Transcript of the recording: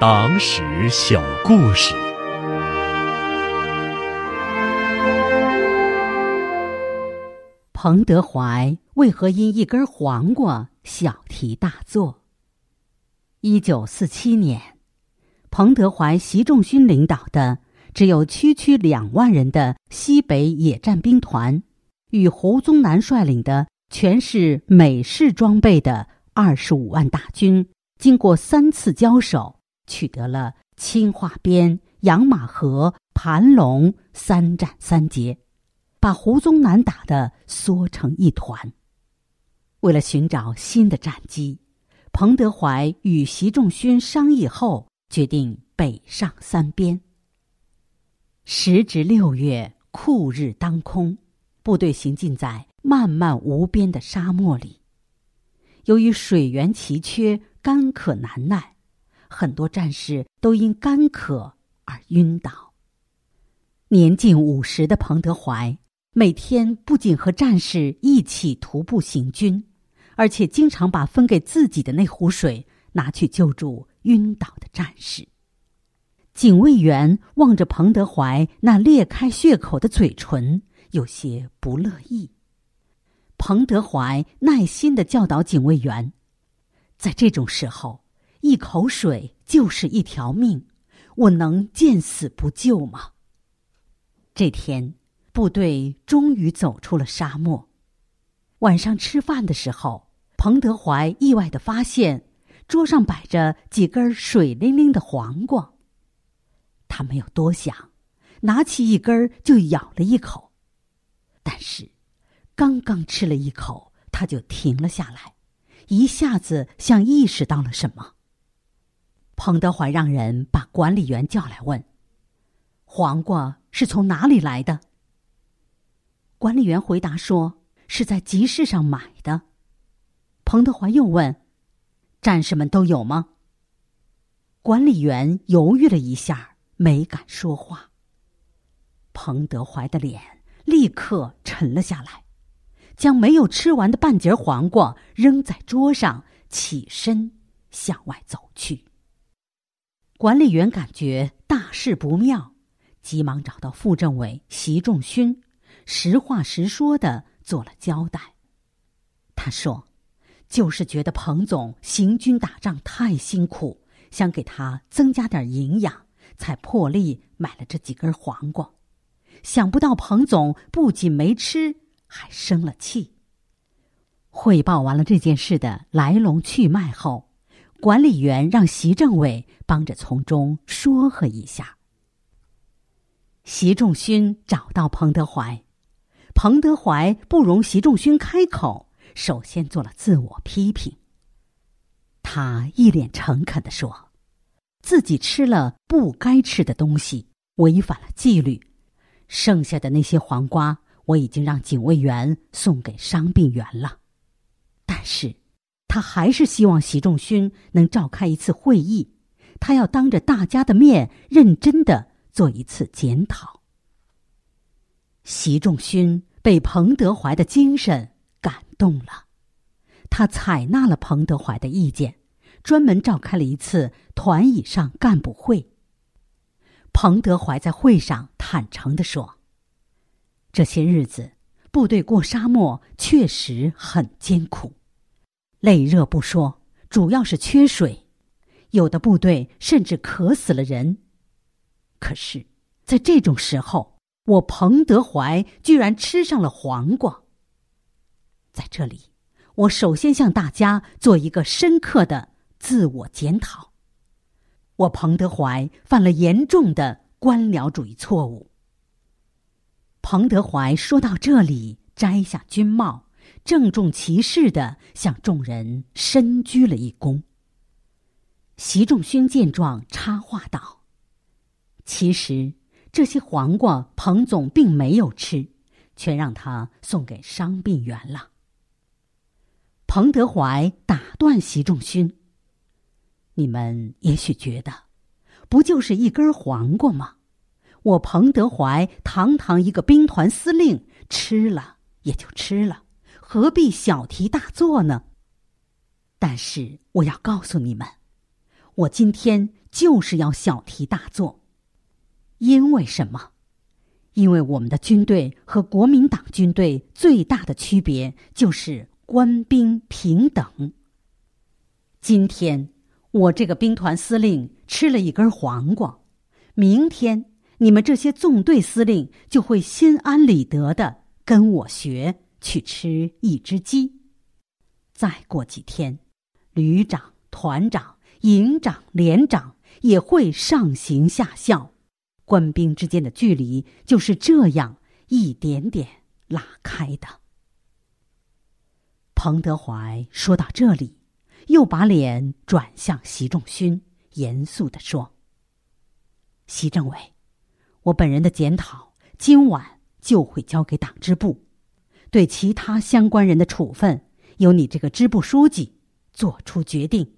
党史小故事。彭德怀为何因一根黄瓜小题大做？一九四七年，彭德怀、习仲勋领导的只有区区两万人的西北野战兵团，与胡宗南率领的全是美式装备的二十五万大军，经过三次交手，取得了青化边、养马河、盘龙三战三捷。把胡宗南打得缩成一团。为了寻找新的战机，彭德怀与习仲勋商议后，决定北上三边。时值六月，酷日当空，部队行进在漫漫无边的沙漠里。由于水源奇缺，干渴难耐，很多战士都因干渴而晕倒。年近五十的彭德怀。每天不仅和战士一起徒步行军，而且经常把分给自己的那壶水拿去救助晕倒的战士。警卫员望着彭德怀那裂开血口的嘴唇，有些不乐意。彭德怀耐心的教导警卫员：“在这种时候，一口水就是一条命，我能见死不救吗？”这天。部队终于走出了沙漠。晚上吃饭的时候，彭德怀意外的发现桌上摆着几根水灵灵的黄瓜。他没有多想，拿起一根就咬了一口。但是，刚刚吃了一口，他就停了下来，一下子像意识到了什么。彭德怀让人把管理员叫来问：“黄瓜是从哪里来的？”管理员回答说：“是在集市上买的。”彭德怀又问：“战士们都有吗？”管理员犹豫了一下，没敢说话。彭德怀的脸立刻沉了下来，将没有吃完的半截黄瓜扔在桌上，起身向外走去。管理员感觉大事不妙，急忙找到副政委习仲勋。实话实说的做了交代。他说：“就是觉得彭总行军打仗太辛苦，想给他增加点营养，才破例买了这几根黄瓜。想不到彭总不仅没吃，还生了气。”汇报完了这件事的来龙去脉后，管理员让习政委帮着从中说和一下。习仲勋找到彭德怀。彭德怀不容习仲勋开口，首先做了自我批评。他一脸诚恳的说：“自己吃了不该吃的东西，违反了纪律。剩下的那些黄瓜，我已经让警卫员送给伤病员了。但是，他还是希望习仲勋能召开一次会议，他要当着大家的面认真的做一次检讨。”习仲勋。被彭德怀的精神感动了，他采纳了彭德怀的意见，专门召开了一次团以上干部会。彭德怀在会上坦诚的说：“这些日子，部队过沙漠确实很艰苦，累热不说，主要是缺水，有的部队甚至渴死了人。可是，在这种时候。”我彭德怀居然吃上了黄瓜。在这里，我首先向大家做一个深刻的自我检讨。我彭德怀犯了严重的官僚主义错误。彭德怀说到这里，摘下军帽，郑重其事的向众人深鞠了一躬。习仲勋见状，插话道：“其实。”这些黄瓜，彭总并没有吃，全让他送给伤病员了。彭德怀打断习仲勋：“你们也许觉得，不就是一根黄瓜吗？我彭德怀堂堂一个兵团司令，吃了也就吃了，何必小题大做呢？但是我要告诉你们，我今天。”就是要小题大做。因为什么？因为我们的军队和国民党军队最大的区别就是官兵平等。今天我这个兵团司令吃了一根黄瓜，明天你们这些纵队司令就会心安理得的跟我学去吃一只鸡。再过几天，旅长、团长、营长、连长也会上行下效。官兵之间的距离就是这样一点点拉开的。彭德怀说到这里，又把脸转向习仲勋，严肃地说：“习政委，我本人的检讨今晚就会交给党支部，对其他相关人的处分由你这个支部书记做出决定。”